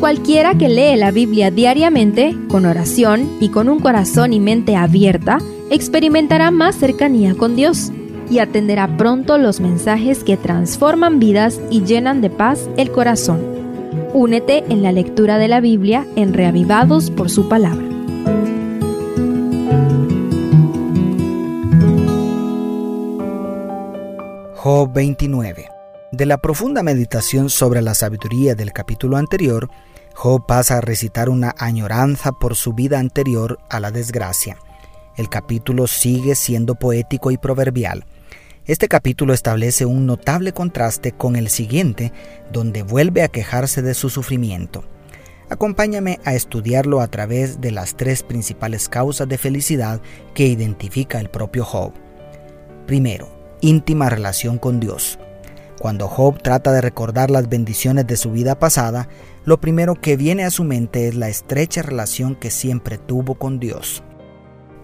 Cualquiera que lee la Biblia diariamente, con oración y con un corazón y mente abierta, experimentará más cercanía con Dios y atenderá pronto los mensajes que transforman vidas y llenan de paz el corazón. Únete en la lectura de la Biblia en Reavivados por su palabra. Job 29. De la profunda meditación sobre la sabiduría del capítulo anterior, Job pasa a recitar una añoranza por su vida anterior a la desgracia. El capítulo sigue siendo poético y proverbial. Este capítulo establece un notable contraste con el siguiente, donde vuelve a quejarse de su sufrimiento. Acompáñame a estudiarlo a través de las tres principales causas de felicidad que identifica el propio Job. Primero, íntima relación con Dios. Cuando Job trata de recordar las bendiciones de su vida pasada, lo primero que viene a su mente es la estrecha relación que siempre tuvo con Dios.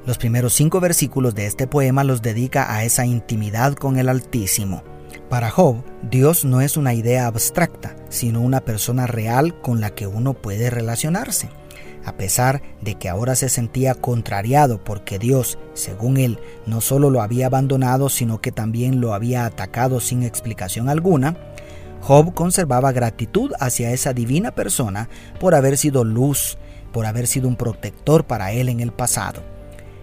Los primeros cinco versículos de este poema los dedica a esa intimidad con el Altísimo. Para Job, Dios no es una idea abstracta, sino una persona real con la que uno puede relacionarse. A pesar de que ahora se sentía contrariado porque Dios, según él, no solo lo había abandonado, sino que también lo había atacado sin explicación alguna, Job conservaba gratitud hacia esa divina persona por haber sido luz, por haber sido un protector para él en el pasado.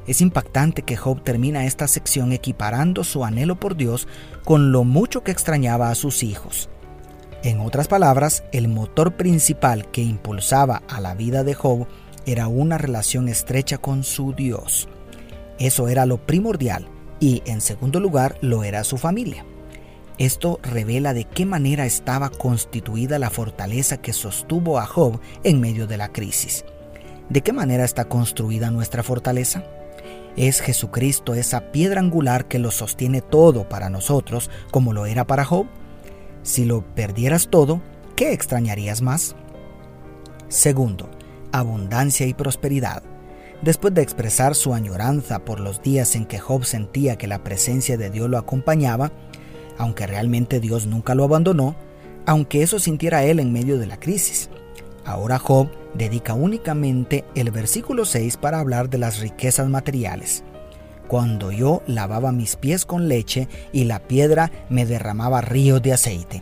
Es impactante que Job termina esta sección equiparando su anhelo por Dios con lo mucho que extrañaba a sus hijos. En otras palabras, el motor principal que impulsaba a la vida de Job era una relación estrecha con su Dios. Eso era lo primordial y, en segundo lugar, lo era su familia. Esto revela de qué manera estaba constituida la fortaleza que sostuvo a Job en medio de la crisis. ¿De qué manera está construida nuestra fortaleza? Es Jesucristo esa piedra angular que lo sostiene todo para nosotros, como lo era para Job. Si lo perdieras todo, ¿qué extrañarías más? Segundo, abundancia y prosperidad. Después de expresar su añoranza por los días en que Job sentía que la presencia de Dios lo acompañaba, aunque realmente Dios nunca lo abandonó, aunque eso sintiera él en medio de la crisis. Ahora Job dedica únicamente el versículo 6 para hablar de las riquezas materiales cuando yo lavaba mis pies con leche y la piedra me derramaba ríos de aceite.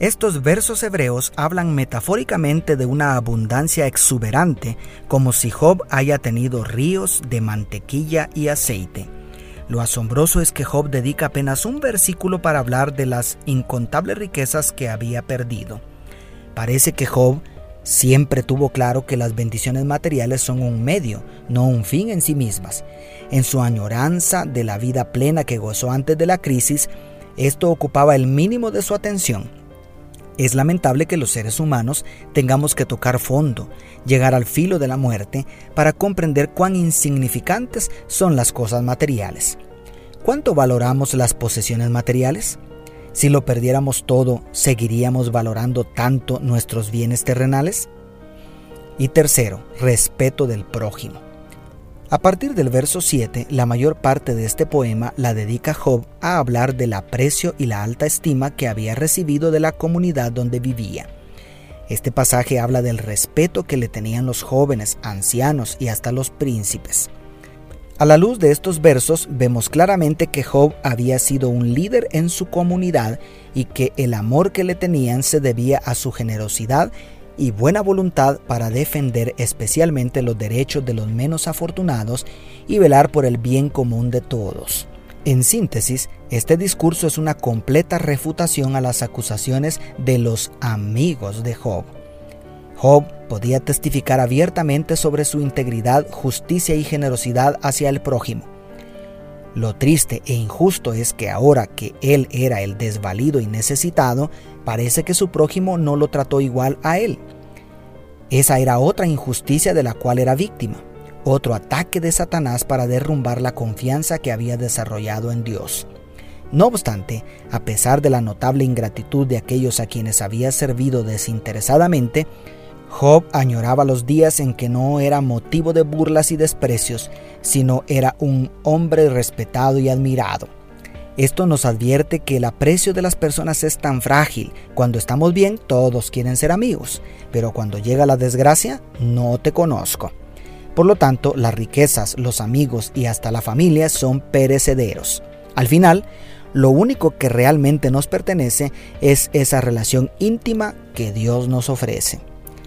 Estos versos hebreos hablan metafóricamente de una abundancia exuberante, como si Job haya tenido ríos de mantequilla y aceite. Lo asombroso es que Job dedica apenas un versículo para hablar de las incontables riquezas que había perdido. Parece que Job Siempre tuvo claro que las bendiciones materiales son un medio, no un fin en sí mismas. En su añoranza de la vida plena que gozó antes de la crisis, esto ocupaba el mínimo de su atención. Es lamentable que los seres humanos tengamos que tocar fondo, llegar al filo de la muerte, para comprender cuán insignificantes son las cosas materiales. ¿Cuánto valoramos las posesiones materiales? Si lo perdiéramos todo, ¿seguiríamos valorando tanto nuestros bienes terrenales? Y tercero, respeto del prójimo. A partir del verso 7, la mayor parte de este poema la dedica Job a hablar del aprecio y la alta estima que había recibido de la comunidad donde vivía. Este pasaje habla del respeto que le tenían los jóvenes, ancianos y hasta los príncipes. A la luz de estos versos vemos claramente que Job había sido un líder en su comunidad y que el amor que le tenían se debía a su generosidad y buena voluntad para defender especialmente los derechos de los menos afortunados y velar por el bien común de todos. En síntesis, este discurso es una completa refutación a las acusaciones de los amigos de Job. Job podía testificar abiertamente sobre su integridad, justicia y generosidad hacia el prójimo. Lo triste e injusto es que ahora que él era el desvalido y necesitado, parece que su prójimo no lo trató igual a él. Esa era otra injusticia de la cual era víctima, otro ataque de Satanás para derrumbar la confianza que había desarrollado en Dios. No obstante, a pesar de la notable ingratitud de aquellos a quienes había servido desinteresadamente, Job añoraba los días en que no era motivo de burlas y desprecios, sino era un hombre respetado y admirado. Esto nos advierte que el aprecio de las personas es tan frágil. Cuando estamos bien, todos quieren ser amigos, pero cuando llega la desgracia, no te conozco. Por lo tanto, las riquezas, los amigos y hasta la familia son perecederos. Al final, lo único que realmente nos pertenece es esa relación íntima que Dios nos ofrece.